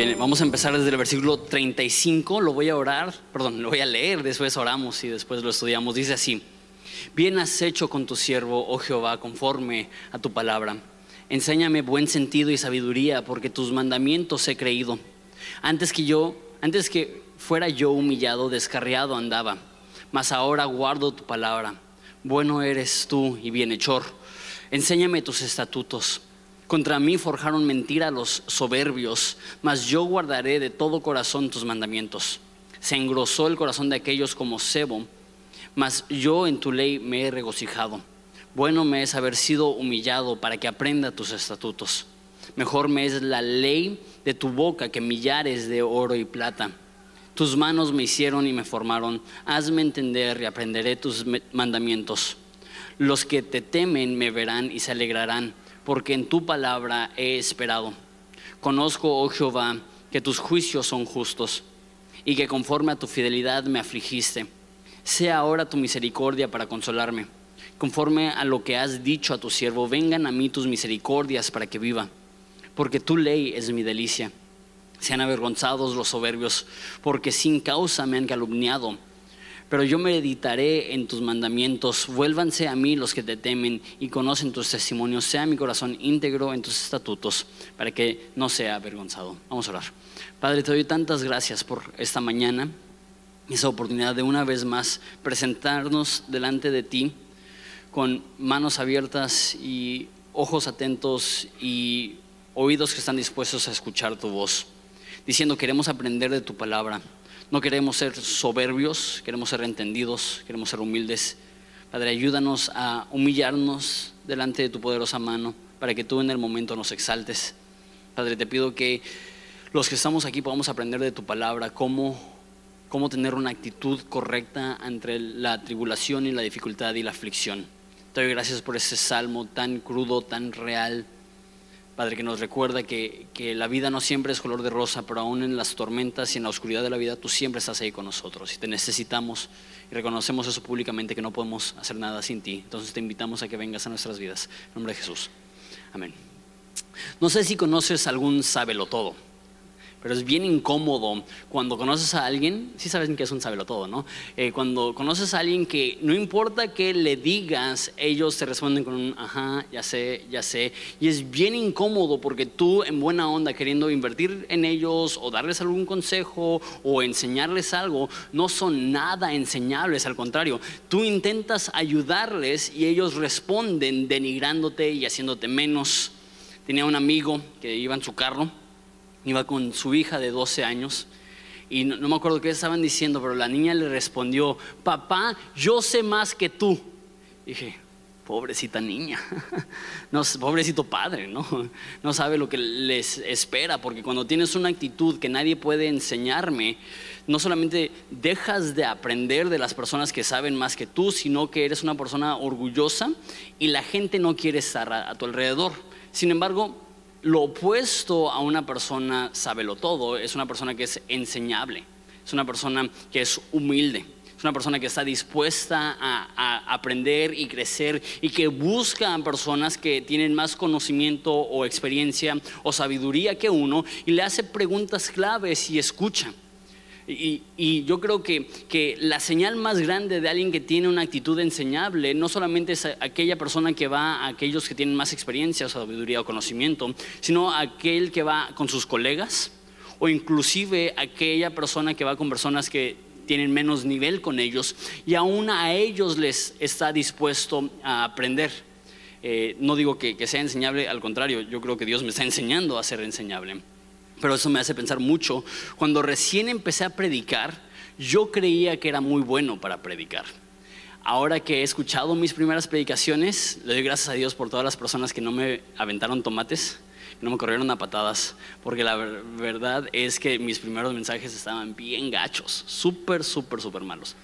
Vamos a empezar desde el versículo 35, lo voy a orar, perdón, lo voy a leer, después oramos y después lo estudiamos. Dice así, bien has hecho con tu siervo, oh Jehová, conforme a tu palabra. Enséñame buen sentido y sabiduría, porque tus mandamientos he creído. Antes que yo, antes que fuera yo humillado, descarriado andaba, mas ahora guardo tu palabra. Bueno eres tú y bienhechor. Enséñame tus estatutos. Contra mí forjaron mentira los soberbios, mas yo guardaré de todo corazón tus mandamientos. Se engrosó el corazón de aquellos como cebo, mas yo en tu ley me he regocijado. Bueno me es haber sido humillado para que aprenda tus estatutos. Mejor me es la ley de tu boca que millares de oro y plata. Tus manos me hicieron y me formaron. Hazme entender y aprenderé tus mandamientos. Los que te temen me verán y se alegrarán porque en tu palabra he esperado. Conozco, oh Jehová, que tus juicios son justos y que conforme a tu fidelidad me afligiste. Sea ahora tu misericordia para consolarme. Conforme a lo que has dicho a tu siervo, vengan a mí tus misericordias para que viva, porque tu ley es mi delicia. Sean avergonzados los soberbios, porque sin causa me han calumniado pero yo meditaré en tus mandamientos. Vuélvanse a mí los que te temen y conocen tus testimonios. Sea mi corazón íntegro en tus estatutos, para que no sea avergonzado. Vamos a orar. Padre, te doy tantas gracias por esta mañana, esa oportunidad de una vez más presentarnos delante de ti con manos abiertas y ojos atentos y oídos que están dispuestos a escuchar tu voz, diciendo queremos aprender de tu palabra no queremos ser soberbios, queremos ser entendidos, queremos ser humildes. Padre, ayúdanos a humillarnos delante de tu poderosa mano para que tú en el momento nos exaltes. Padre, te pido que los que estamos aquí podamos aprender de tu palabra cómo, cómo tener una actitud correcta entre la tribulación y la dificultad y la aflicción. Te doy gracias por ese salmo tan crudo, tan real Padre, que nos recuerda que, la vida no siempre es color de rosa, pero aún en las tormentas y en la oscuridad de la vida tú siempre estás ahí con nosotros y te necesitamos y reconocemos eso públicamente que no podemos hacer nada sin ti. Entonces te invitamos a que vengas a nuestras vidas. En nombre de Jesús. Amén. No sé si conoces algún sábelo todo pero es bien incómodo cuando conoces a alguien, sí saben que es un sabelo todo, ¿no? Eh, cuando conoces a alguien que no importa que le digas, ellos te responden con un ajá, ya sé, ya sé, y es bien incómodo porque tú en buena onda queriendo invertir en ellos o darles algún consejo o enseñarles algo, no son nada enseñables, al contrario, tú intentas ayudarles y ellos responden denigrándote y haciéndote menos. Tenía un amigo que iba en su carro iba con su hija de 12 años y no, me acuerdo qué estaban diciendo, pero la niña le respondió, papá, yo sé más que tú. dije, pobrecita niña, no, pobrecito padre, ¿no? no sabe lo que les espera, porque cuando tienes una actitud que nadie puede enseñarme, no solamente dejas de aprender de las personas que saben más que tú, sino que eres una persona orgullosa y la gente no quiere estar a tu alrededor. Sin embargo, lo opuesto a una persona sábelo todo es una persona que es enseñable, es una persona que es humilde, es una persona que está dispuesta a, aprender y crecer y que busca a personas que tienen más conocimiento o experiencia o sabiduría que uno y le hace preguntas claves y escucha. Y, yo creo que, que, la señal más grande de alguien que tiene una actitud enseñable no solamente es aquella persona que va a aquellos que tienen más experiencia, sabiduría o conocimiento, sino aquel que va con sus colegas o inclusive aquella persona que va con personas que tienen menos nivel con ellos y aún a ellos les está dispuesto a aprender. Eh, no digo que, que sea enseñable, al contrario, yo creo que Dios me está enseñando a ser enseñable. Pero eso me hace pensar mucho. Cuando recién empecé a predicar, yo creía que era muy bueno para predicar. Ahora que he escuchado mis primeras predicaciones, le doy gracias a Dios por todas las personas que no me aventaron tomates, que no me corrieron a patadas, porque la verdad es que mis primeros mensajes estaban bien gachos, súper, súper, súper malos.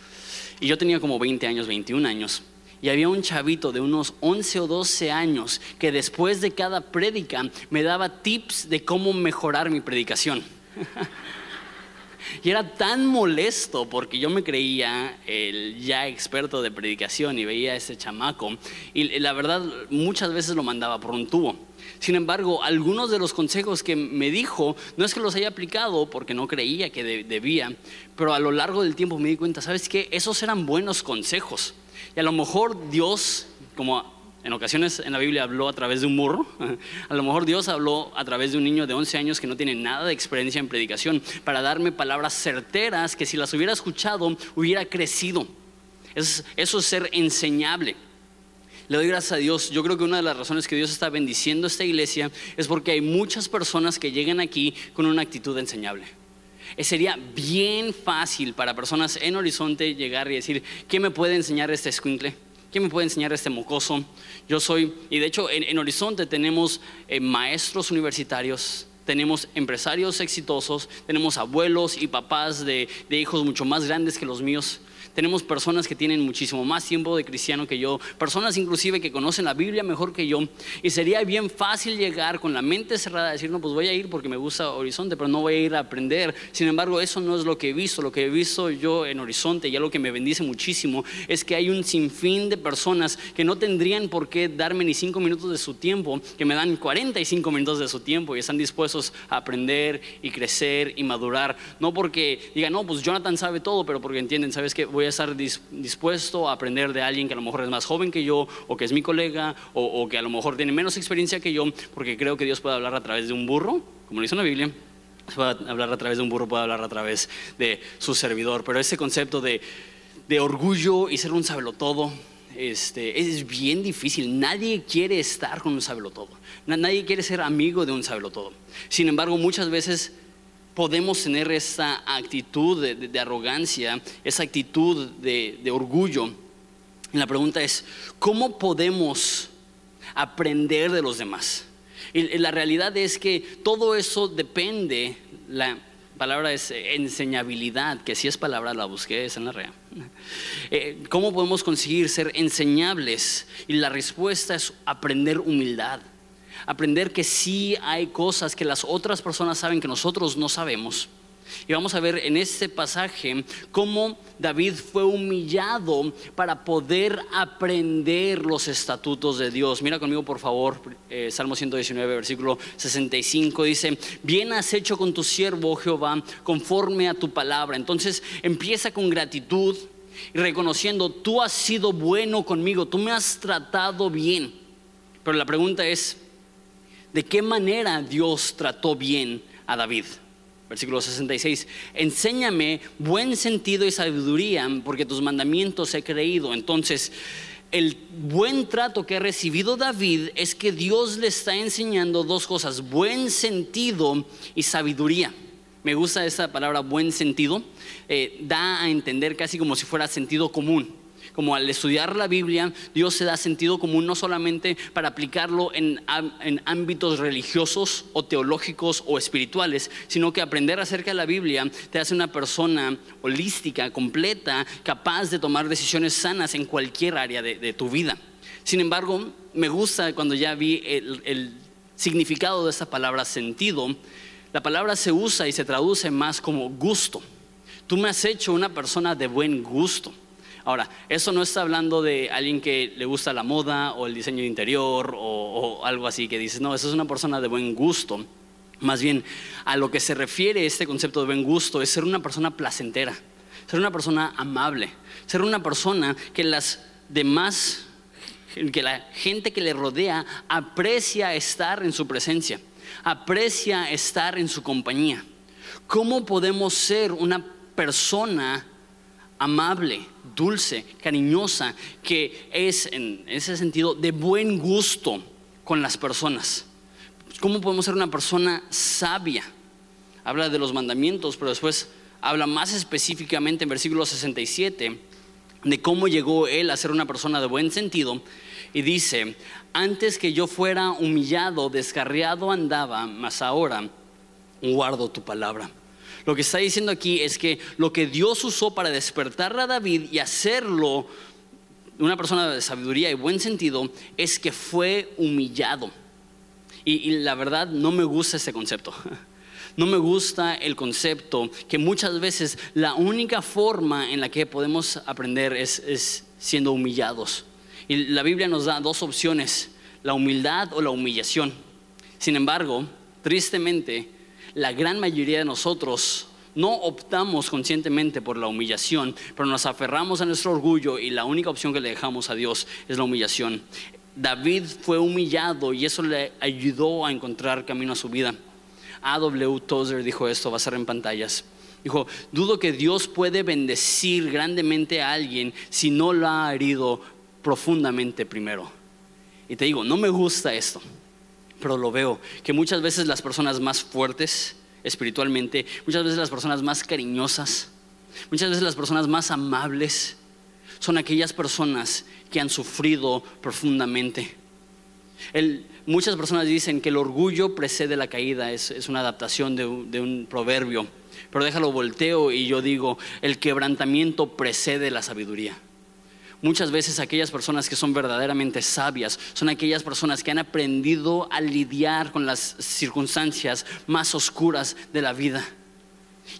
Y yo tenía como 20 años, 21 años. Y había un chavito de unos 11 o 12 años que después de cada prédica me daba tips de cómo mejorar mi predicación. y era tan molesto porque yo me creía el ya experto de predicación y veía a ese chamaco. Y la verdad, muchas veces lo mandaba por un tubo. Sin embargo, algunos de los consejos que me dijo, no es que los haya aplicado porque no creía que debía, pero a lo largo del tiempo me di cuenta, ¿sabes qué? Esos eran buenos consejos. Y a lo mejor Dios, como en ocasiones en la Biblia habló a través de un burro, a lo mejor Dios habló a través de un niño de 11 años que no tiene nada de experiencia en predicación, para darme palabras certeras que si las hubiera escuchado hubiera crecido. Eso es ser enseñable. Le doy gracias a Dios. Yo creo que una de las razones que Dios está bendiciendo esta iglesia es porque hay muchas personas que llegan aquí con una actitud enseñable. Eh, sería bien fácil para personas en Horizonte llegar y decir, ¿qué me puede enseñar este escuincle? ¿Qué me puede enseñar este mocoso? Yo soy, y de hecho en, Horizonte tenemos eh, maestros universitarios, tenemos empresarios exitosos, tenemos abuelos y papás de hijos mucho más grandes que los míos tenemos personas que tienen muchísimo más tiempo de cristiano que yo, personas inclusive que conocen la Biblia mejor que yo, y sería bien fácil llegar con la mente cerrada a decir, no, pues voy a ir porque me gusta Horizonte, pero no voy a ir a aprender. Sin embargo, eso no es lo que he visto, lo que he visto yo en Horizonte y algo que me bendice muchísimo es que hay un sinfín de personas que no tendrían por qué darme ni cinco minutos de su tiempo, que me dan 45 minutos de su tiempo y están dispuestos a aprender y crecer y madurar. No porque digan, no, pues Jonathan sabe todo, pero porque entienden, ¿sabes qué? Voy a estar dispuesto a aprender de alguien que a lo mejor es más joven que yo, o que es mi colega, o, que a lo mejor tiene menos experiencia que yo, porque creo que Dios puede hablar a través de un burro, como lo dice en la Biblia, puede hablar a través de un burro, puede hablar a través de su servidor. Pero ese concepto de, orgullo y ser un sabelotodo, este, es bien difícil. Nadie quiere estar con un sabelotodo. Nadie quiere ser amigo de un sabelotodo. Sin embargo, muchas veces podemos tener esa actitud de, arrogancia, esa actitud de, orgullo. Y la pregunta es, ¿cómo podemos aprender de los demás? Y la realidad es que todo eso depende, la palabra es enseñabilidad, que si es palabra la busqué, es en la rea. Eh, ¿Cómo podemos conseguir ser enseñables? Y la respuesta es aprender humildad aprender que sí hay cosas que las otras personas saben que nosotros no sabemos. Y vamos a ver en este pasaje cómo David fue humillado para poder aprender los estatutos de Dios. Mira conmigo por favor, eh, Salmo 119, versículo 65, dice, bien has hecho con tu siervo, Jehová, conforme a tu palabra. Entonces empieza con gratitud y reconociendo, tú has sido bueno conmigo, tú me has tratado bien. Pero la pregunta es, de qué manera Dios trató bien a David. Versículo 66, enséñame buen sentido y sabiduría, porque tus mandamientos he creído. Entonces, el buen trato que ha recibido David es que Dios le está enseñando dos cosas, buen sentido y sabiduría. Me gusta esa palabra buen sentido, eh, da a entender casi como si fuera sentido común como al estudiar la Biblia, Dios se da sentido común no solamente para aplicarlo en, ámbitos religiosos o teológicos o espirituales, sino que aprender acerca de la Biblia te hace una persona holística, completa, capaz de tomar decisiones sanas en cualquier área de, tu vida. Sin embargo, me gusta cuando ya vi el, el significado de esta palabra sentido, la palabra se usa y se traduce más como gusto. Tú me has hecho una persona de buen gusto. Ahora, eso no está hablando de alguien que le gusta la moda o el diseño interior o, algo así, que dices, no, eso es una persona de buen gusto. Más bien, a lo que se refiere este concepto de buen gusto es ser una persona placentera, ser una persona amable, ser una persona que las demás, que la gente que le rodea aprecia estar en su presencia, aprecia estar en su compañía. ¿Cómo podemos ser una persona amable, dulce, cariñosa, que es en ese sentido de buen gusto con las personas. ¿Cómo podemos ser una persona sabia? Habla de los mandamientos, pero después habla más específicamente en versículo 67 de cómo llegó él a ser una persona de buen sentido. Y dice, antes que yo fuera humillado, descarriado andaba, mas ahora guardo tu palabra. Lo que está diciendo aquí es que lo que Dios usó para despertar a David y hacerlo una persona de sabiduría y buen sentido es que fue humillado. Y, la verdad no me gusta ese concepto. No me gusta el concepto que muchas veces la única forma en la que podemos aprender es, es siendo humillados. Y la Biblia nos da dos opciones, la humildad o la humillación. Sin embargo, tristemente, la gran mayoría de nosotros no optamos conscientemente por la humillación, pero nos aferramos a nuestro orgullo y la única opción que le dejamos a Dios es la humillación. David fue humillado y eso le ayudó a encontrar camino a su vida. A.W. Tozer dijo esto, va a ser en pantallas. Dijo, dudo que Dios puede bendecir grandemente a alguien si no lo ha herido profundamente primero. Y te digo, no me gusta esto, pero lo veo, que muchas veces las personas más fuertes espiritualmente, muchas veces las personas más cariñosas, muchas veces las personas más amables, son aquellas personas que han sufrido profundamente. muchas personas dicen que el orgullo precede la caída, es, una adaptación de, de un proverbio, pero déjalo volteo y yo digo, el quebrantamiento precede la sabiduría. Muchas veces aquellas personas que son verdaderamente sabias son aquellas personas que han aprendido a lidiar con las circunstancias más oscuras de la vida.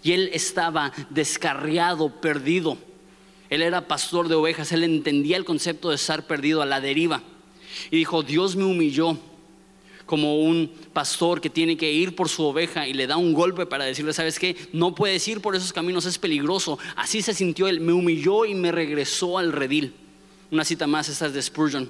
Y él estaba descarriado, perdido. Él era pastor de ovejas, él entendía el concepto de estar perdido a la deriva. Y dijo, Dios me humilló como un pastor que tiene que ir por su oveja y le da un golpe para decirle, ¿sabes qué? No puedes ir por esos caminos, es peligroso. Así se sintió él, me humilló y me regresó al redil. Una cita más, esta es de Spurgeon.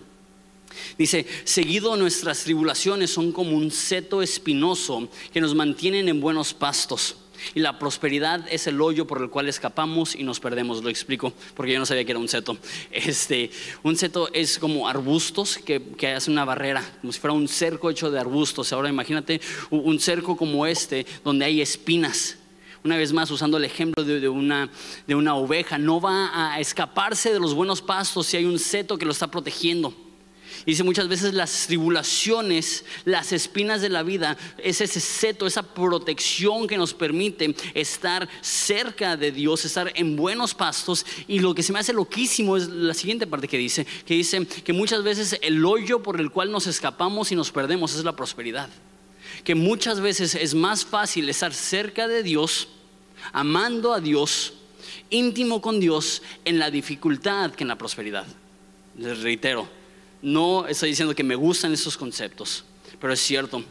Dice, seguido nuestras tribulaciones son como un seto espinoso que nos mantienen en buenos pastos y la prosperidad es el hoyo por el cual escapamos y nos perdemos. Lo explico, porque yo no sabía que era un seto. Este, un seto es como arbustos que, que hacen una barrera, como si fuera un cerco hecho de arbustos. Ahora imagínate un cerco como este, donde hay espinas. Una vez más, usando el ejemplo de, una, de una oveja, no va a escaparse de los buenos pastos si hay un seto que lo está protegiendo. Dice muchas veces las tribulaciones, las espinas de la vida, es ese seto, esa protección que nos permite estar cerca de Dios, estar en buenos pastos. Y lo que se me hace loquísimo es la siguiente parte que dice, que dice que muchas veces el hoyo por el cual nos escapamos y nos perdemos es la prosperidad. Que muchas veces es más fácil estar cerca de Dios, amando a Dios, íntimo con Dios, en la dificultad que en la prosperidad. Les reitero, no estoy diciendo que me gustan esos conceptos, pero es cierto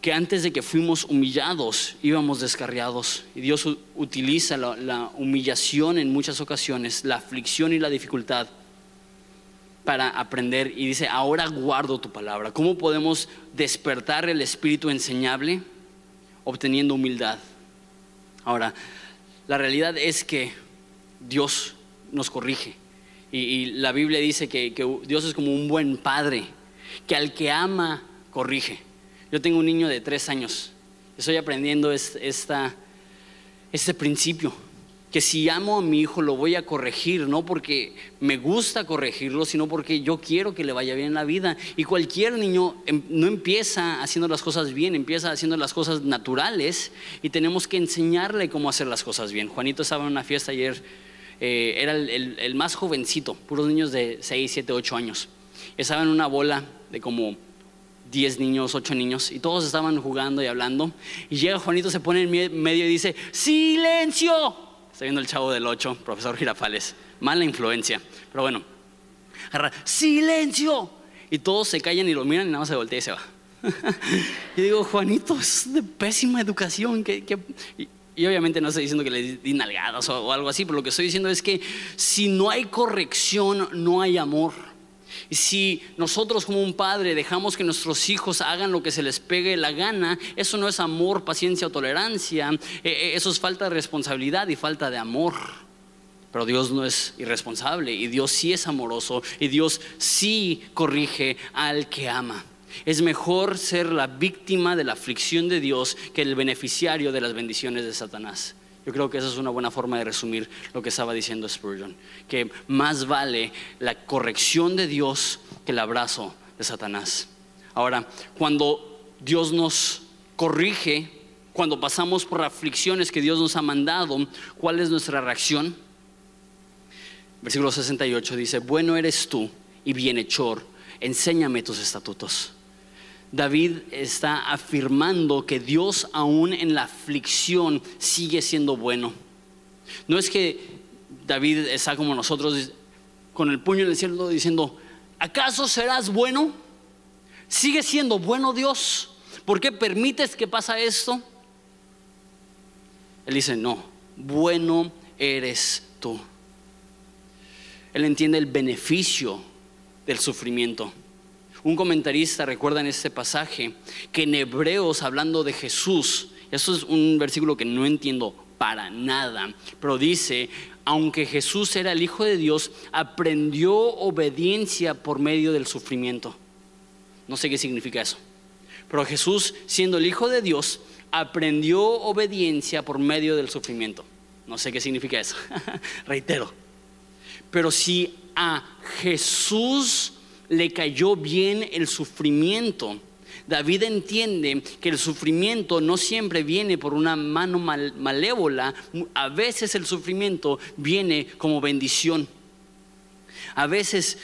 que antes de que fuimos humillados íbamos descarriados y Dios utiliza la, humillación en muchas ocasiones, la aflicción y la dificultad para aprender y dice, ahora guardo tu palabra. ¿Cómo podemos despertar el espíritu enseñable? Obteniendo humildad. Ahora, la realidad es que Dios nos corrige. Y, la Biblia dice que, Dios es como un buen padre, que al que ama, corrige. Yo tengo un niño de tres años, estoy aprendiendo este principio, que si amo a mi hijo lo voy a corregir, no porque me gusta corregirlo, sino porque yo quiero que le vaya bien en la vida. Y cualquier niño em, no empieza haciendo las cosas bien, empieza haciendo las cosas naturales y tenemos que enseñarle cómo hacer las cosas bien. Juanito estaba en una fiesta ayer eh, era el, más jovencito, puros niños de 6, 7, 8 años. Estaba en una bola de como 10 niños, 8 niños, y todos estaban jugando y hablando. Y llega Juanito, se pone en medio y dice, ¡Silencio! Está viendo el chavo del 8, profesor Girafales. Mala influencia. Pero bueno, ¡Silencio! Y todos se callan y lo miran y nada más se voltea y se va. y digo, Juanito, es de pésima educación. que y obviamente no estoy diciendo que le di nalgadas o, algo así, pero lo que estoy diciendo es que si no hay corrección, no hay amor. Y si nosotros como un padre dejamos que nuestros hijos hagan lo que se les pegue la gana, eso no es amor, paciencia o tolerancia, eh, eh, eso es falta de responsabilidad y falta de amor. Pero Dios no es irresponsable y Dios sí es amoroso y Dios sí corrige al que ama. Es mejor ser la víctima de la aflicción de Dios que el beneficiario de las bendiciones de Satanás. Yo creo que esa es una buena forma de resumir lo que estaba diciendo Spurgeon, que más vale la corrección de Dios que el abrazo de Satanás. Ahora, cuando Dios nos corrige, cuando pasamos por aflicciones que Dios nos ha mandado, ¿cuál es nuestra reacción? Versículo 68 dice, bueno eres tú y bienhechor, enséñame tus estatutos. David está afirmando que Dios aún en la aflicción sigue siendo bueno. No es que David está como nosotros con el puño en el cielo diciendo, ¿acaso serás bueno? ¿Sigue siendo bueno Dios? ¿Por qué permites que pasa esto? Él dice, no, bueno eres tú. Él entiende el beneficio del sufrimiento. Un comentarista recuerda en este pasaje que en Hebreos, hablando de Jesús, eso es un versículo que no entiendo para nada, pero dice, aunque Jesús era el Hijo de Dios, aprendió obediencia por medio del sufrimiento. No sé qué significa eso, pero Jesús, siendo el Hijo de Dios, aprendió obediencia por medio del sufrimiento. No sé qué significa eso, reitero. Pero si a Jesús le cayó bien el sufrimiento, David entiende que el sufrimiento no siempre viene por una mano malévola, a veces el sufrimiento viene como bendición. A veces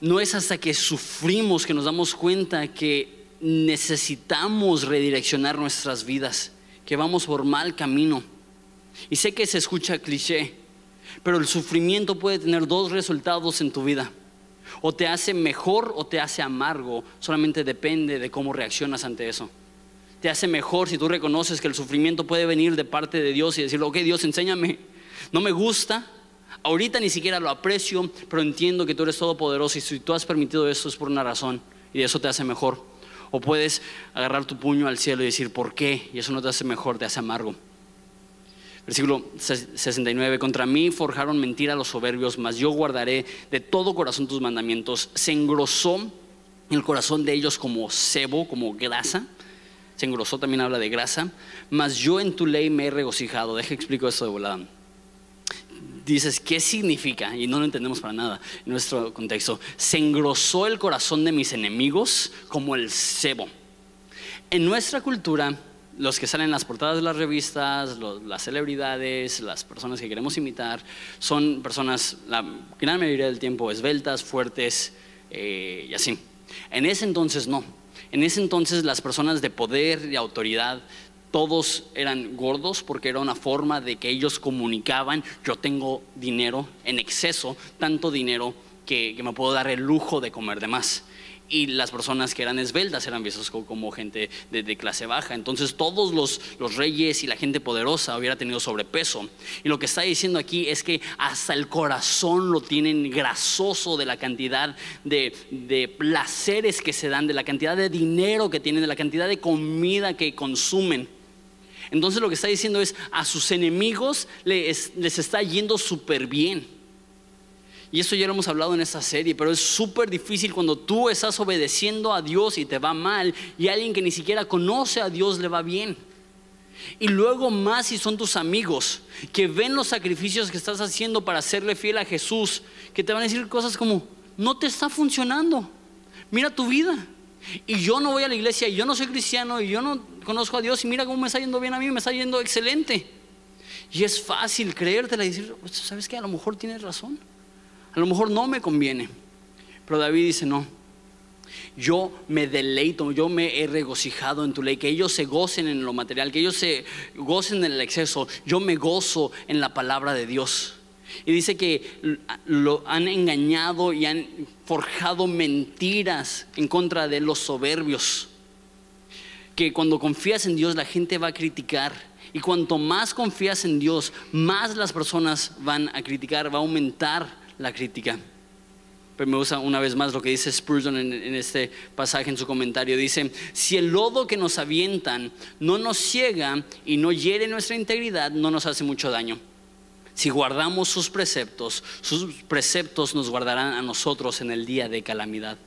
no es hasta que sufrimos que nos damos cuenta que necesitamos redireccionar nuestras vidas, que vamos por mal camino. Y sé que se escucha cliché, pero el sufrimiento puede tener dos resultados en tu vida. O te hace mejor o te hace amargo, solamente depende de cómo reaccionas ante eso. Te hace mejor si tú reconoces que el sufrimiento puede venir de parte de Dios y decirle, ok Dios, enséñame, no me gusta, ahorita ni siquiera lo aprecio, pero entiendo que tú eres todopoderoso y si tú has permitido eso es por una razón y eso te hace mejor. O puedes agarrar tu puño al cielo y decir, ¿por qué? Y eso no te hace mejor, te hace amargo. Versículo 69, contra mí forjaron mentira los soberbios, mas yo guardaré de todo corazón tus mandamientos. Se engrosó el corazón de ellos como sebo, como grasa. Se engrosó, también habla de grasa. Mas yo en tu ley me he regocijado. Deja explico esto de volada. Dices, ¿qué significa? Y no lo entendemos para nada en nuestro contexto. Se engrosó el corazón de mis enemigos como el sebo. En nuestra cultura, los que salen en las portadas de las revistas, las celebridades, las personas que queremos imitar, son personas, la gran mayoría del tiempo, esbeltas, fuertes eh, y así. En ese entonces no. En ese entonces las personas de poder y autoridad, todos eran gordos porque era una forma de que ellos comunicaban, yo tengo dinero en exceso, tanto dinero que me puedo dar el lujo de comer de más y las personas que eran esbeltas eran vistos como gente de, clase baja. Entonces todos los, reyes y la gente poderosa hubiera tenido sobrepeso. Y lo que está diciendo aquí es que hasta el corazón lo tienen grasoso de la cantidad de, de placeres que se dan, de la cantidad de dinero que tienen, de la cantidad de comida que consumen. Entonces lo que está diciendo es, a sus enemigos les, les está yendo súper bien. Y eso ya lo hemos hablado en esta serie, pero es súper difícil cuando tú estás obedeciendo a Dios y te va mal y alguien que ni siquiera conoce a Dios le va bien. Y luego más si son tus amigos que ven los sacrificios que estás haciendo para serle fiel a Jesús, que te van a decir cosas como, no te está funcionando, mira tu vida. Y yo no voy a la iglesia y yo no soy cristiano y yo no conozco a Dios y mira cómo me está yendo bien a mí, me está yendo excelente. Y es fácil creértela y decir, ¿sabes qué? A lo mejor tienes razón. A lo mejor no me conviene. Pero David dice, no, yo me deleito, yo me he regocijado en tu ley, que ellos se gocen en lo material, que ellos se gocen en el exceso, yo me gozo en la palabra de Dios. Y dice que lo han engañado y han forjado mentiras en contra de los soberbios. Que cuando confías en Dios la gente va a criticar. Y cuanto más confías en Dios, más las personas van a criticar, va a aumentar la crítica. Pero me gusta una vez más lo que dice Spurgeon en, en, este pasaje en su comentario. Dice, si el lodo que nos avientan no nos ciega y no hiere nuestra integridad, no nos hace mucho daño. Si guardamos sus preceptos, sus preceptos nos guardarán a nosotros en el día de calamidad.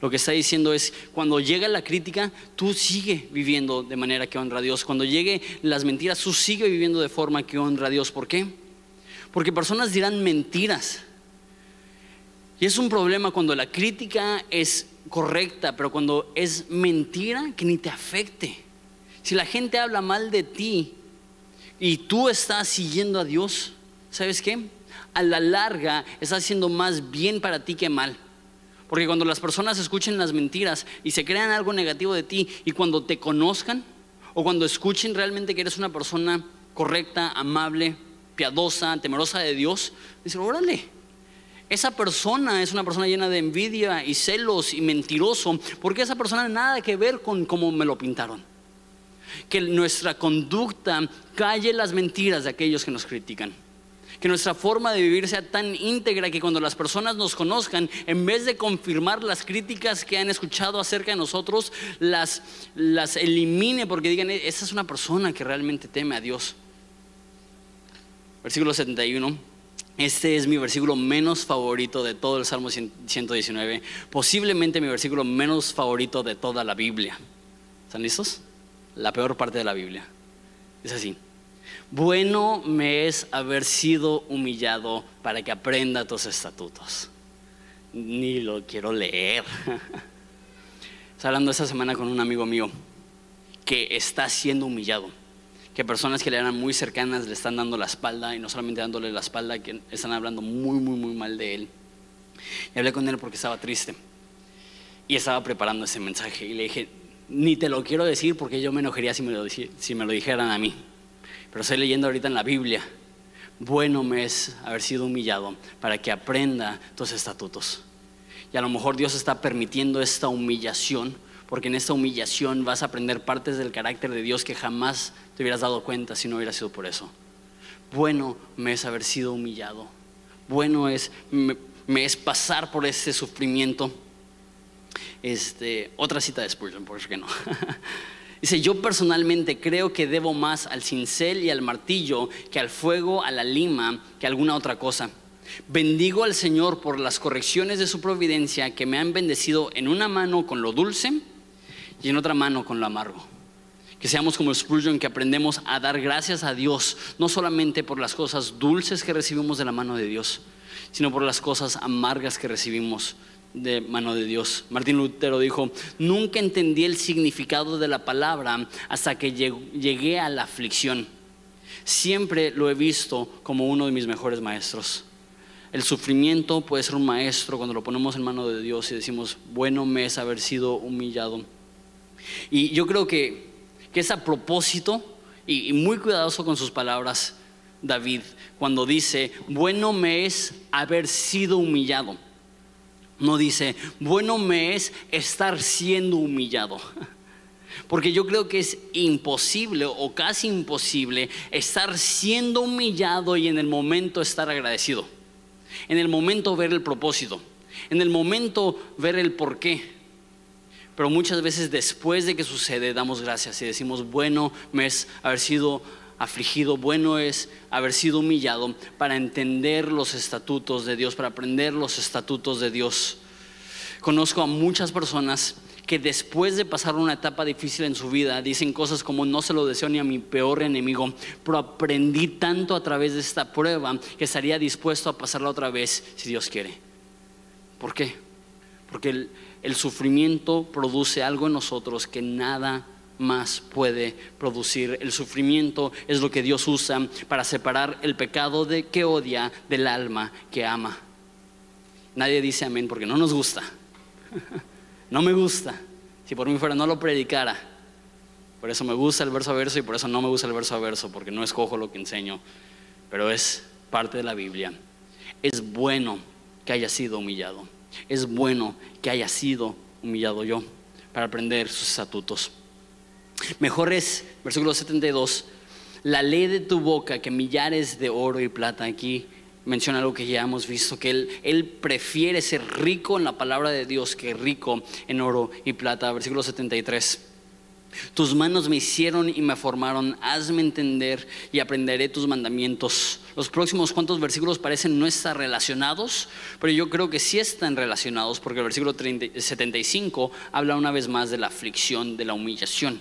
Lo que está diciendo es, cuando llega la crítica, tú sigue viviendo de manera que honra a Dios. Cuando llegue las mentiras, tú sigue viviendo de forma que honra a Dios. ¿Por qué? Porque personas dirán mentiras y es un problema cuando la crítica es correcta, pero cuando es mentira, que ni te afecte. Si la gente habla mal de ti y tú estás siguiendo a Dios, ¿sabes qué? A la larga estás haciendo más bien para ti que mal. Porque cuando las personas escuchen las mentiras y se crean algo negativo de ti y cuando te conozcan o cuando escuchen realmente que eres una persona correcta, amable, piadosa, temerosa de Dios, dicen, órale, esa persona es una persona llena de envidia y celos y mentiroso, porque esa persona nada que ver con cómo me lo pintaron. Que nuestra conducta calle las mentiras de aquellos que nos critican que nuestra forma de vivir sea tan íntegra que cuando las personas nos conozcan, en vez de confirmar las críticas que han escuchado acerca de nosotros, las, las elimine porque digan, esa es una persona que realmente teme a Dios. Versículo 71. Este es mi versículo menos favorito de todo el Salmo 119, posiblemente mi versículo menos favorito de toda la Biblia. ¿Están listos? La peor parte de la Biblia. Es así. Bueno me es haber sido humillado para que aprenda tus estatutos. Ni lo quiero leer. Estaba hablando esta semana con un amigo mío que está siendo humillado. Que personas que le eran muy cercanas le están dando la espalda y no solamente dándole la espalda, que están hablando muy, muy, muy mal de él. Y hablé con él porque estaba triste. Y estaba preparando ese mensaje y le dije, ni te lo quiero decir porque yo me enojaría si me lo, si me lo dijeran a mí. Pero estoy leyendo ahorita en la Biblia. Bueno me es haber sido humillado para que aprenda tus estatutos. Y a lo mejor Dios está permitiendo esta humillación, porque en esta humillación vas a aprender partes del carácter de Dios que jamás te hubieras dado cuenta si no hubiera sido por eso. Bueno me es haber sido humillado. Bueno es, me, es pasar por ese sufrimiento. Este, otra cita de Spurgeon, por que no. Dice, yo personalmente creo que debo más al cincel y al martillo que al fuego, a la lima, que alguna otra cosa. Bendigo al Señor por las correcciones de su providencia que me han bendecido en una mano con lo dulce y en otra mano con lo amargo. Que seamos como Spurgeon, que aprendemos a dar gracias a Dios, no solamente por las cosas dulces que recibimos de la mano de Dios, sino por las cosas amargas que recibimos de mano de Dios. Martín Lutero dijo, nunca entendí el significado de la palabra hasta que llegué a la aflicción. Siempre lo he visto como uno de mis mejores maestros. El sufrimiento puede ser un maestro cuando lo ponemos en mano de Dios y decimos, bueno me es haber sido humillado. Y yo creo que, que es a propósito y, y muy cuidadoso con sus palabras David cuando dice, bueno me es haber sido humillado. No dice, bueno me es estar siendo humillado. Porque yo creo que es imposible o casi imposible estar siendo humillado y en el momento estar agradecido. En el momento ver el propósito. En el momento ver el por qué. Pero muchas veces después de que sucede damos gracias y decimos, bueno es haber sido afligido, bueno es haber sido humillado para entender los estatutos de Dios, para aprender los estatutos de Dios. Conozco a muchas personas que después de pasar una etapa difícil en su vida dicen cosas como no se lo deseo ni a mi peor enemigo, pero aprendí tanto a través de esta prueba que estaría dispuesto a pasarla otra vez si Dios quiere. ¿Por qué? Porque el, el sufrimiento produce algo en nosotros que nada más puede producir. El sufrimiento es lo que Dios usa para separar el pecado de que odia del alma que ama. Nadie dice amén porque no nos gusta. No me gusta. Si por mí fuera no lo predicara. Por eso me gusta el verso a verso y por eso no me gusta el verso a verso, porque no escojo lo que enseño. Pero es parte de la Biblia. Es bueno que haya sido humillado. Es bueno que haya sido humillado yo para aprender sus estatutos. Mejor es, versículo 72, la ley de tu boca que millares de oro y plata. Aquí menciona algo que ya hemos visto, que él, él, prefiere ser rico en la palabra de Dios que rico en oro y plata. Versículo 73. Tus manos me hicieron y me formaron, hazme entender y aprenderé tus mandamientos. Los próximos cuantos versículos parecen no estar relacionados, pero yo creo que sí están relacionados porque el versículo 75 habla una vez más de la aflicción, de la humillación.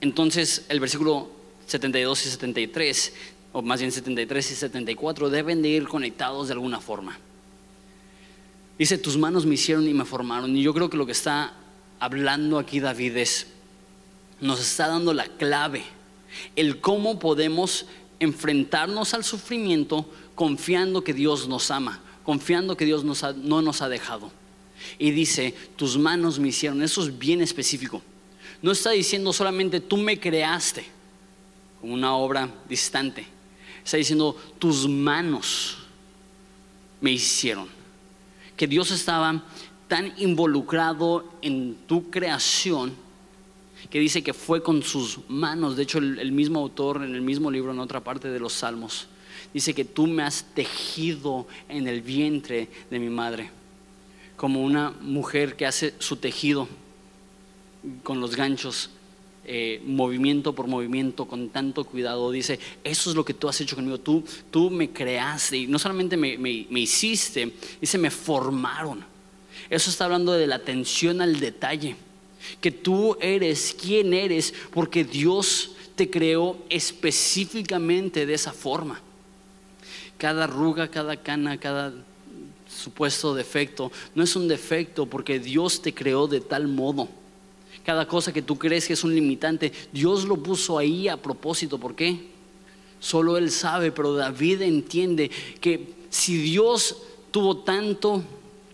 Entonces el versículo 72 y 73, o más bien 73 y 74, deben de ir conectados de alguna forma. Dice, tus manos me hicieron y me formaron. Y yo creo que lo que está hablando aquí David es, nos está dando la clave, el cómo podemos enfrentarnos al sufrimiento confiando que Dios nos ama, confiando que Dios no nos ha dejado. Y dice, tus manos me hicieron, eso es bien específico no está diciendo solamente tú me creaste como una obra distante. Está diciendo tus manos me hicieron. que Dios estaba tan involucrado en tu creación que dice que fue con sus manos. De hecho, el, mismo autor en el mismo libro, en otra parte de los Salmos, dice que tú me has tejido en el vientre de mi madre, como una mujer que hace su tejido con los ganchos eh, movimiento por movimiento, con tanto cuidado. Dice, eso es lo que tú has hecho conmigo. Tú, tú me creaste y no solamente me, me hiciste, dice, me formaron. Eso está hablando de la atención al detalle. Que tú eres quien eres porque Dios te creó específicamente de esa forma. Cada arruga, cada cana, cada supuesto defecto, no es un defecto porque Dios te creó de tal modo cada cosa que tú crees que es un limitante, Dios lo puso ahí a propósito. ¿Por qué? Solo Él sabe, pero David entiende que si Dios tuvo tanto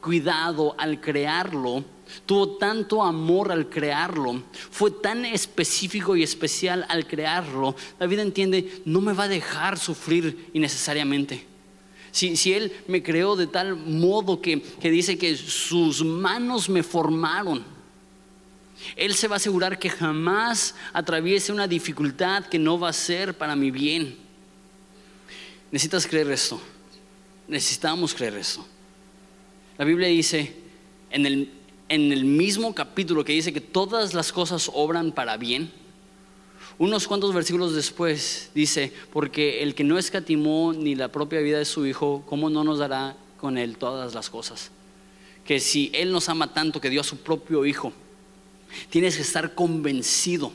cuidado al crearlo, tuvo tanto amor al crearlo, fue tan específico y especial al crearlo, David entiende, no me va a dejar sufrir innecesariamente. Si, si Él me creó de tal modo que, que dice que sus manos me formaron, él se va a asegurar que jamás atraviese una dificultad que no va a ser para mi bien. Necesitas creer esto. Necesitamos creer esto. La Biblia dice en el, en el mismo capítulo que dice que todas las cosas obran para bien. Unos cuantos versículos después dice, porque el que no escatimó ni la propia vida de su Hijo, ¿cómo no nos dará con Él todas las cosas? Que si Él nos ama tanto que dio a su propio Hijo, Tienes que estar convencido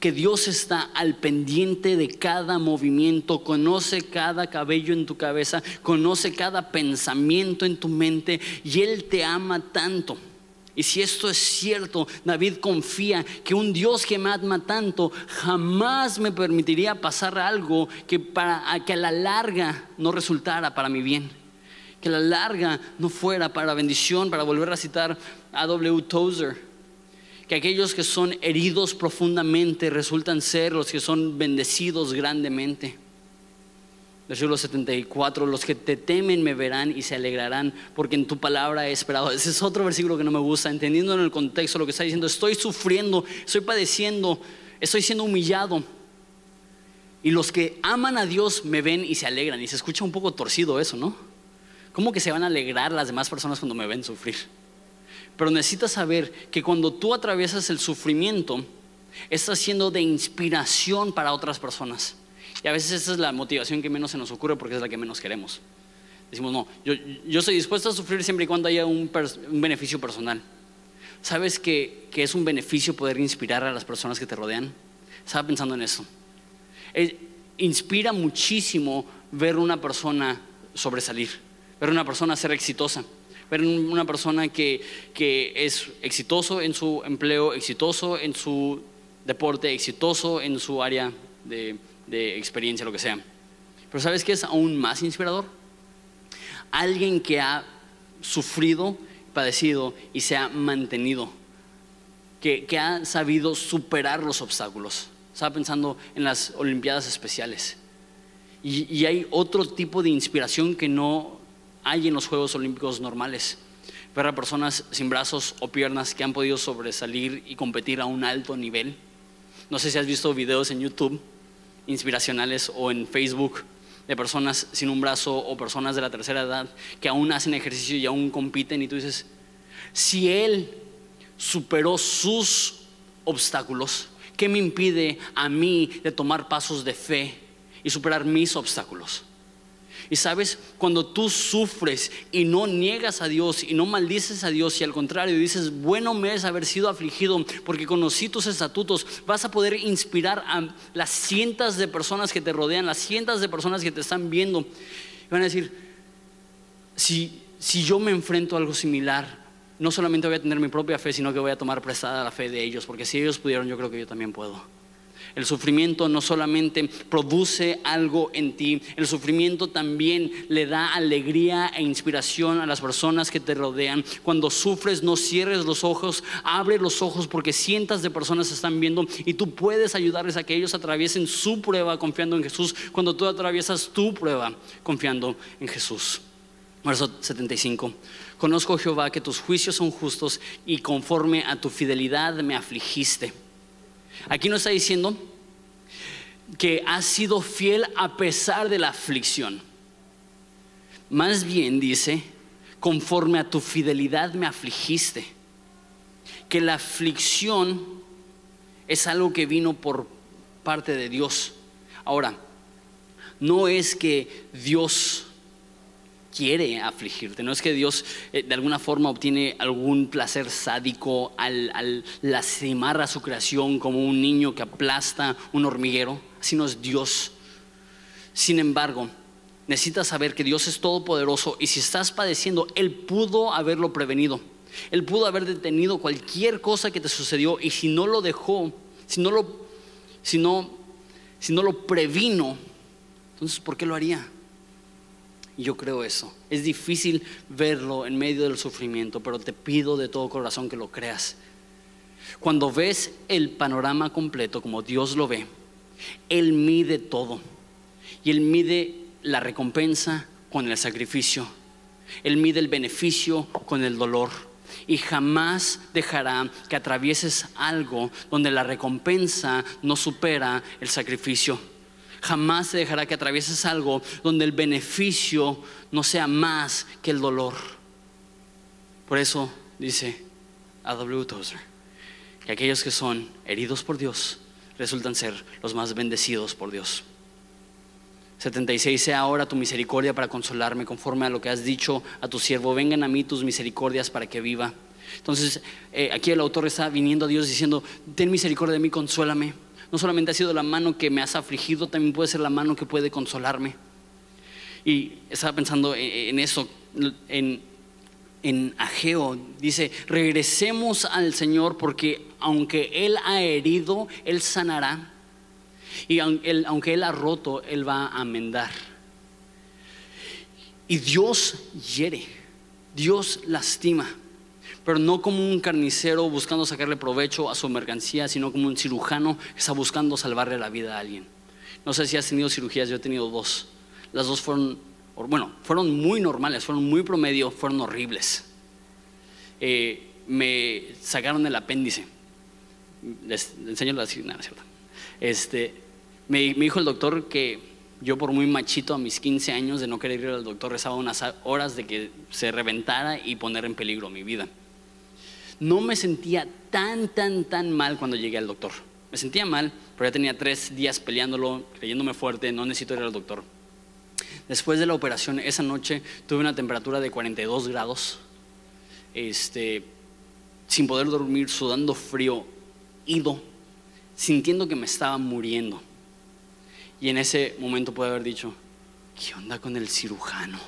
que Dios está al pendiente de cada movimiento, conoce cada cabello en tu cabeza, conoce cada pensamiento en tu mente y Él te ama tanto. Y si esto es cierto, David confía que un Dios que me ama tanto jamás me permitiría pasar algo que, para, que a la larga no resultara para mi bien. Que a la larga no fuera para bendición, para volver a citar a W. Tozer que aquellos que son heridos profundamente resultan ser los que son bendecidos grandemente. Versículo 74, los que te temen me verán y se alegrarán porque en tu palabra he esperado. Ese es otro versículo que no me gusta, entendiendo en el contexto lo que está diciendo, estoy sufriendo, estoy padeciendo, estoy siendo humillado. Y los que aman a Dios me ven y se alegran. Y se escucha un poco torcido eso, ¿no? ¿Cómo que se van a alegrar las demás personas cuando me ven sufrir? Pero necesitas saber que cuando tú atraviesas el sufrimiento, estás siendo de inspiración para otras personas. Y a veces esa es la motivación que menos se nos ocurre porque es la que menos queremos. Decimos, no, yo, yo estoy dispuesto a sufrir siempre y cuando haya un, beneficio personal. ¿Sabes que, es un beneficio poder inspirar a las personas que te rodean? Estaba pensando en eso. Inspira muchísimo ver una persona sobresalir, ver una persona ser exitosa ver una persona que, es exitoso en su empleo, exitoso en su deporte, exitoso en su área de, de experiencia, lo que sea. Pero ¿sabes qué es aún más inspirador? Alguien que ha sufrido, padecido y se ha mantenido, que, que ha sabido superar los obstáculos. Estaba pensando en las Olimpiadas Especiales. Y, hay otro tipo de inspiración que no hay en los Juegos Olímpicos normales. Ver a personas sin brazos o piernas que han podido sobresalir y competir a un alto nivel. No sé si has visto videos en YouTube inspiracionales o en Facebook de personas sin un brazo o personas de la tercera edad que aún hacen ejercicio y aún compiten y tú dices, si él superó sus obstáculos, ¿qué me impide a mí de tomar pasos de fe y superar mis obstáculos? Y sabes, cuando tú sufres y no niegas a Dios y no maldices a Dios y al contrario dices, bueno me es haber sido afligido porque conocí tus estatutos, vas a poder inspirar a las cientos de personas que te rodean, las cientos de personas que te están viendo. Y van a decir, si, si yo me enfrento a algo similar, no solamente voy a tener mi propia fe, sino que voy a tomar prestada la fe de ellos, porque si ellos pudieron, yo creo que yo también puedo. El sufrimiento no solamente produce algo en ti, el sufrimiento también le da alegría e inspiración a las personas que te rodean. Cuando sufres, no cierres los ojos, abre los ojos porque cientos de personas están viendo y tú puedes ayudarles a que ellos atraviesen su prueba confiando en Jesús cuando tú atraviesas tu prueba confiando en Jesús. Verso 75. Conozco, Jehová, que tus juicios son justos y conforme a tu fidelidad me afligiste. Aquí no está diciendo que has sido fiel a pesar de la aflicción. Más bien dice, conforme a tu fidelidad me afligiste. Que la aflicción es algo que vino por parte de Dios. Ahora, no es que Dios quiere afligirte. No es que Dios eh, de alguna forma obtiene algún placer sádico al, lastimar a su creación como un niño que aplasta un hormiguero. Así no es Dios. Sin embargo, necesitas saber que Dios es todopoderoso y si estás padeciendo, Él pudo haberlo prevenido. Él pudo haber detenido cualquier cosa que te sucedió y si no lo dejó, si no lo, si no, si no lo previno, entonces ¿por qué lo haría? Yo creo eso. Es difícil verlo en medio del sufrimiento, pero te pido de todo corazón que lo creas. Cuando ves el panorama completo como Dios lo ve, Él mide todo. Y Él mide la recompensa con el sacrificio. Él mide el beneficio con el dolor. Y jamás dejará que atravieses algo donde la recompensa no supera el sacrificio jamás se dejará que atravieses algo donde el beneficio no sea más que el dolor. Por eso dice A.W. Tozer que aquellos que son heridos por Dios resultan ser los más bendecidos por Dios. 76 sea ahora tu misericordia para consolarme conforme a lo que has dicho a tu siervo. Vengan a mí tus misericordias para que viva. Entonces, eh, aquí el autor está viniendo a Dios diciendo, ten misericordia de mí, consuélame. No solamente ha sido la mano que me has afligido, también puede ser la mano que puede consolarme. Y estaba pensando en eso, en, en Ageo, dice, regresemos al Señor porque aunque Él ha herido, Él sanará. Y aunque Él ha roto, Él va a amendar. Y Dios hiere, Dios lastima pero no como un carnicero buscando sacarle provecho a su mercancía, sino como un cirujano que está buscando salvarle la vida a alguien. No sé si has tenido cirugías, yo he tenido dos. Las dos fueron, bueno, fueron muy normales, fueron muy promedio, fueron horribles. Eh, me sacaron el apéndice. Les, enseño la nada, ¿cierto? Este, me, me dijo el doctor que yo por muy machito a mis 15 años de no querer ir al doctor rezaba unas horas de que se reventara y poner en peligro mi vida no me sentía tan, tan, tan mal cuando llegué al doctor. Me sentía mal, pero ya tenía tres días peleándolo, creyéndome fuerte, no necesito ir al doctor. Después de la operación, esa noche tuve una temperatura de 42 grados, este, sin poder dormir, sudando frío, ido, sintiendo que me estaba muriendo. Y en ese momento pude haber dicho, ¿qué onda con el cirujano?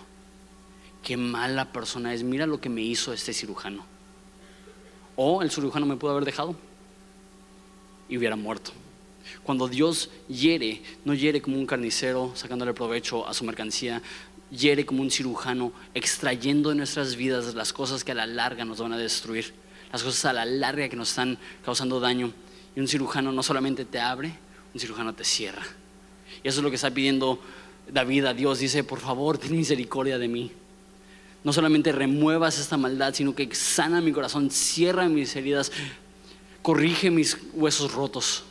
Qué mala persona es, mira lo que me hizo este cirujano o el cirujano me pudo haber dejado y hubiera muerto. Cuando Dios hiere, no hiere como un carnicero sacándole provecho a su mercancía, hiere como un cirujano extrayendo de nuestras vidas las cosas que a la larga nos van a destruir, las cosas a la larga que nos están causando daño. Y un cirujano no solamente te abre, un cirujano te cierra. Y eso es lo que está pidiendo David a Dios. Dice, por favor, ten misericordia de mí no solamente remuevas esta maldad, sino que sana mi corazón, cierra mis heridas, corrige mis huesos rotos.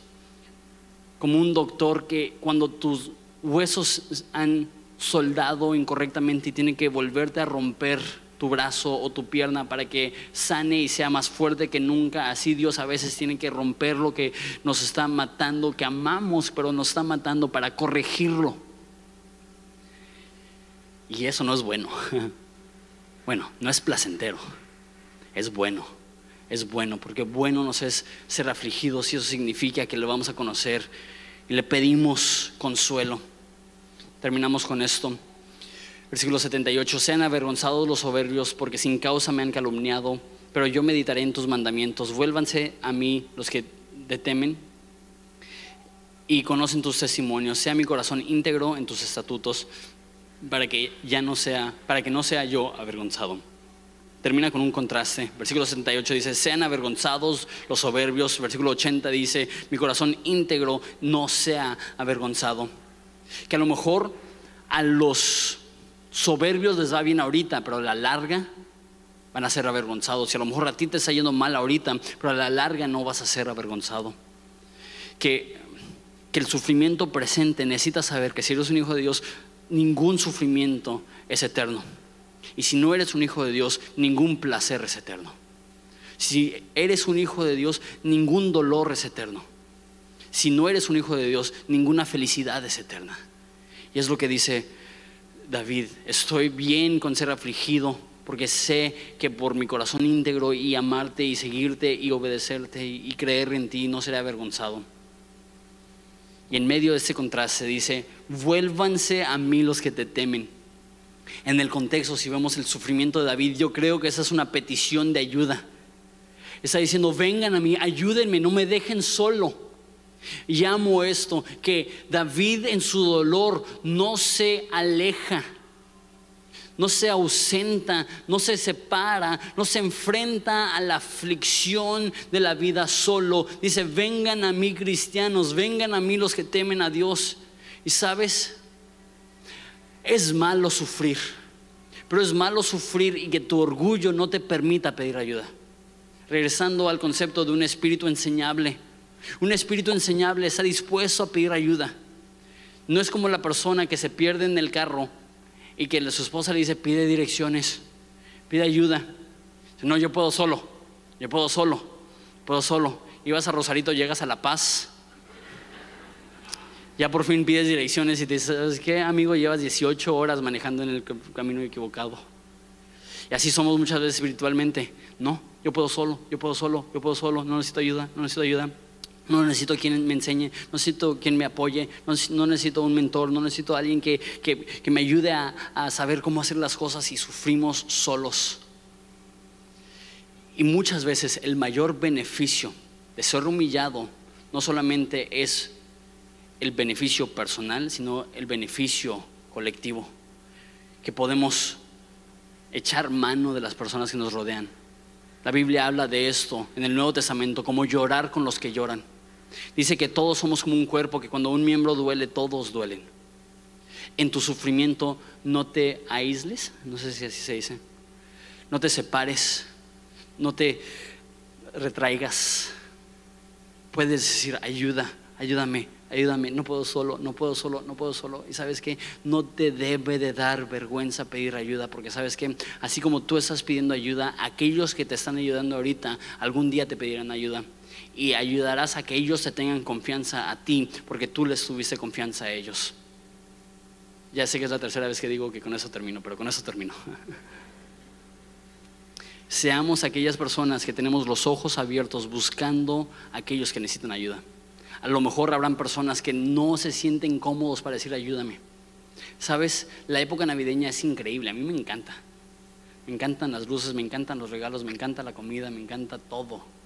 Como un doctor que cuando tus huesos han soldado incorrectamente y tiene que volverte a romper tu brazo o tu pierna para que sane y sea más fuerte que nunca. Así Dios a veces tiene que romper lo que nos está matando, que amamos, pero nos está matando para corregirlo. Y eso no es bueno. Bueno, no es placentero, es bueno. Es bueno, porque bueno nos es ser afligidos y eso significa que lo vamos a conocer y le pedimos consuelo. Terminamos con esto. Versículo 78, sean avergonzados los soberbios porque sin causa me han calumniado, pero yo meditaré en tus mandamientos. Vuélvanse a mí los que te temen y conocen tus testimonios. Sea mi corazón íntegro en tus estatutos para que ya no sea, para que no sea yo avergonzado. Termina con un contraste. Versículo 78 dice, sean avergonzados los soberbios. Versículo 80 dice, mi corazón íntegro no sea avergonzado. Que a lo mejor a los Soberbios les va bien ahorita, pero a la larga van a ser avergonzados. Si a lo mejor a ti te está yendo mal ahorita, pero a la larga no vas a ser avergonzado. Que, que el sufrimiento presente necesitas saber que si eres un hijo de Dios, ningún sufrimiento es eterno. Y si no eres un hijo de Dios, ningún placer es eterno. Si eres un hijo de Dios, ningún dolor es eterno. Si no eres un hijo de Dios, ninguna felicidad es eterna. Y es lo que dice David, estoy bien con ser afligido porque sé que por mi corazón íntegro y amarte y seguirte y obedecerte y creer en ti no seré avergonzado. Y en medio de este contraste dice, vuélvanse a mí los que te temen en el contexto, si vemos el sufrimiento de David, yo creo que esa es una petición de ayuda. Está diciendo, vengan a mí, ayúdenme, no me dejen solo. Llamo esto, que David en su dolor no se aleja, no se ausenta, no se separa, no se enfrenta a la aflicción de la vida solo. Dice, vengan a mí cristianos, vengan a mí los que temen a Dios. Y sabes, es malo sufrir, pero es malo sufrir y que tu orgullo no te permita pedir ayuda. Regresando al concepto de un espíritu enseñable. Un espíritu enseñable está dispuesto a pedir ayuda. No es como la persona que se pierde en el carro y que su esposa le dice, pide direcciones, pide ayuda. No, yo puedo solo, yo puedo solo, puedo solo. Y a Rosarito, llegas a La Paz ya por fin pides direcciones y te dices, ¿sabes qué, amigo? Llevas 18 horas manejando en el camino equivocado. Y así somos muchas veces espiritualmente. No, yo puedo solo, yo puedo solo, yo puedo solo, no necesito ayuda, no necesito ayuda. No necesito quien me enseñe, no necesito quien me apoye, no, necesito un mentor, no necesito alguien que, que, me ayude a, a saber cómo hacer las cosas y sufrimos solos. Y muchas veces el mayor beneficio de ser humillado no solamente es el beneficio personal, sino el beneficio colectivo, que podemos echar mano de las personas que nos rodean. La Biblia habla de esto en el Nuevo Testamento, como llorar con los que lloran. Dice que todos somos como un cuerpo, que cuando un miembro duele, todos duelen. En tu sufrimiento no te aísles, no sé si así se dice, no te separes, no te retraigas. Puedes decir, ayuda, ayúdame, ayúdame, no puedo solo, no puedo solo, no puedo solo. Y sabes que no te debe de dar vergüenza pedir ayuda, porque sabes que así como tú estás pidiendo ayuda, aquellos que te están ayudando ahorita, algún día te pedirán ayuda. Y ayudarás a que ellos te tengan confianza a ti, porque tú les tuviste confianza a ellos. Ya sé que es la tercera vez que digo que con eso termino, pero con eso termino. Seamos aquellas personas que tenemos los ojos abiertos buscando a aquellos que necesitan ayuda. A lo mejor habrán personas que no se sienten cómodos para decir ayúdame. Sabes, la época navideña es increíble, a mí me encanta. Me encantan las luces, me encantan los regalos, me encanta la comida, me encanta todo.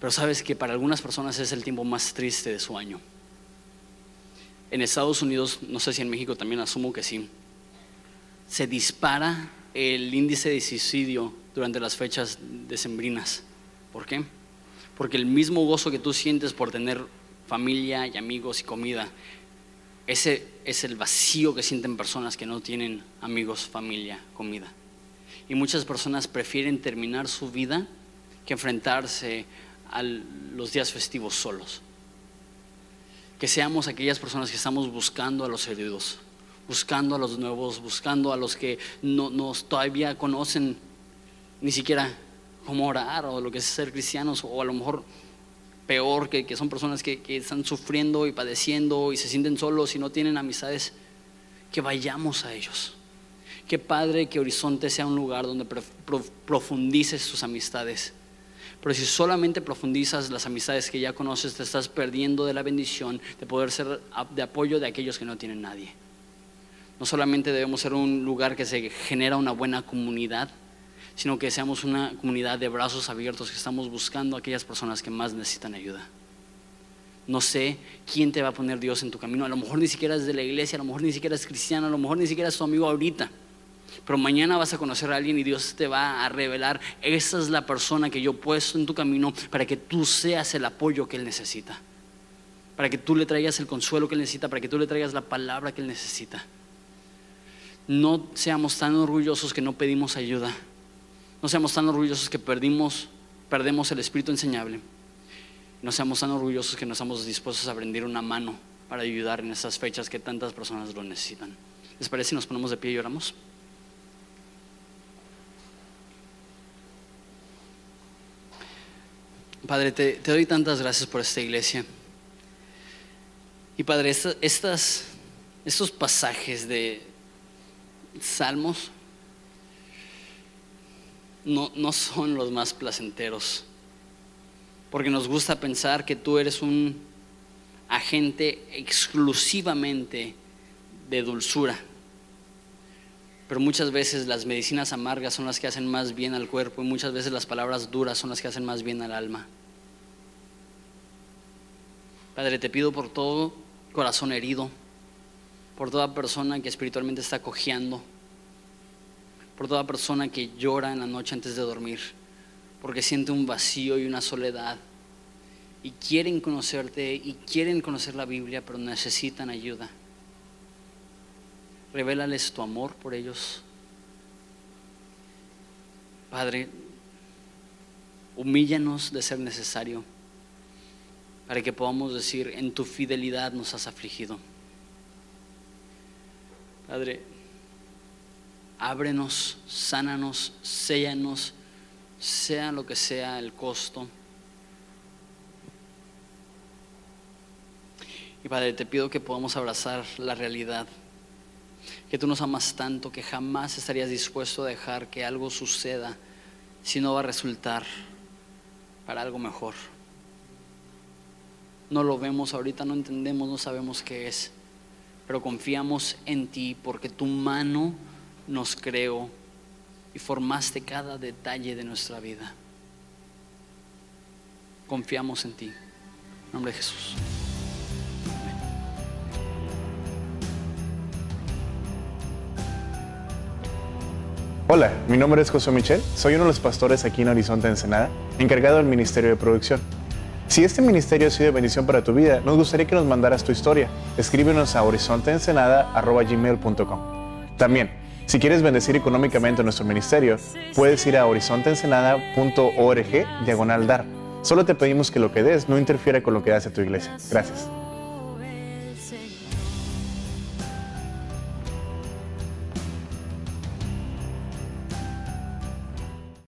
Pero sabes que para algunas personas es el tiempo más triste de su año. En Estados Unidos, no sé si en México también asumo que sí, se dispara el índice de suicidio durante las fechas decembrinas. ¿Por qué? Porque el mismo gozo que tú sientes por tener familia y amigos y comida, ese es el vacío que sienten personas que no tienen amigos, familia, comida. Y muchas personas prefieren terminar su vida que enfrentarse a los días festivos solos. Que seamos aquellas personas que estamos buscando a los heridos, buscando a los nuevos, buscando a los que no nos todavía conocen ni siquiera cómo orar o lo que es ser cristianos o a lo mejor peor, que, son personas que, están sufriendo y padeciendo y se sienten solos y no tienen amistades, que vayamos a ellos. Qué padre que Horizonte sea un lugar donde profundices tus amistades. Pero si solamente profundizas las amistades que ya conoces, te estás perdiendo de la bendición de poder ser de apoyo de aquellos que no tienen nadie. No solamente debemos ser un lugar que se genera una buena comunidad, sino que seamos una comunidad de brazos abiertos que estamos buscando a aquellas personas que más necesitan ayuda. No sé quién te va a poner Dios en tu camino. A lo mejor ni siquiera es de la iglesia, a lo mejor ni siquiera es cristiano, a lo mejor ni siquiera es tu amigo ahorita. Pero mañana vas a conocer a alguien y Dios te va a revelar, esa es la persona que yo he puesto en tu camino para que tú seas el apoyo que Él necesita. Para que tú le traigas el consuelo que Él necesita, para que tú le traigas la palabra que Él necesita. no seamos tan orgullosos que no pedimos ayuda. No seamos tan orgullosos que perdimos, perdemos el espíritu enseñable. No seamos tan orgullosos que no estamos dispuestos a brindar una mano para ayudar en estas fechas que tantas personas lo necesitan. ¿Les parece si nos ponemos de pie y oramos? Padre, te, doy tantas gracias por esta iglesia. Y Padre, estas, estos pasajes de salmos no, no son los más placenteros, porque nos gusta pensar que tú eres un agente exclusivamente de dulzura. Pero muchas veces las medicinas amargas son las que hacen más bien al cuerpo y muchas veces las palabras duras son las que hacen más bien al alma. Padre, te pido por todo corazón herido, por toda persona que espiritualmente está cojeando, por toda persona que llora en la noche antes de dormir, porque siente un vacío y una soledad y quieren conocerte y quieren conocer la Biblia, pero necesitan ayuda. Revélales tu amor por ellos. Padre, humíllanos de ser necesario para que podamos decir, en tu fidelidad nos has afligido. Padre, ábrenos, sánanos, séllanos, sea lo que sea el costo. Y Padre, te pido que podamos abrazar la realidad, que tú nos amas tanto que jamás estarías dispuesto a dejar que algo suceda si no va a resultar para algo mejor no lo vemos ahorita, no entendemos, no sabemos qué es, pero confiamos en ti porque tu mano nos creó y formaste cada detalle de nuestra vida. Confiamos en ti. En nombre de Jesús. Hola, mi nombre es José Michel, soy uno de los pastores aquí en Horizonte Ensenada, encargado del Ministerio de Producción. Si este ministerio ha sido de bendición para tu vida, nos gustaría que nos mandaras tu historia. Escríbenos a horizonteensenada.gmail.com También, si quieres bendecir económicamente nuestro ministerio, puedes ir a horizonteensenada.org diagonal dar. Solo te pedimos que lo que des no interfiera con lo que hace tu iglesia. Gracias.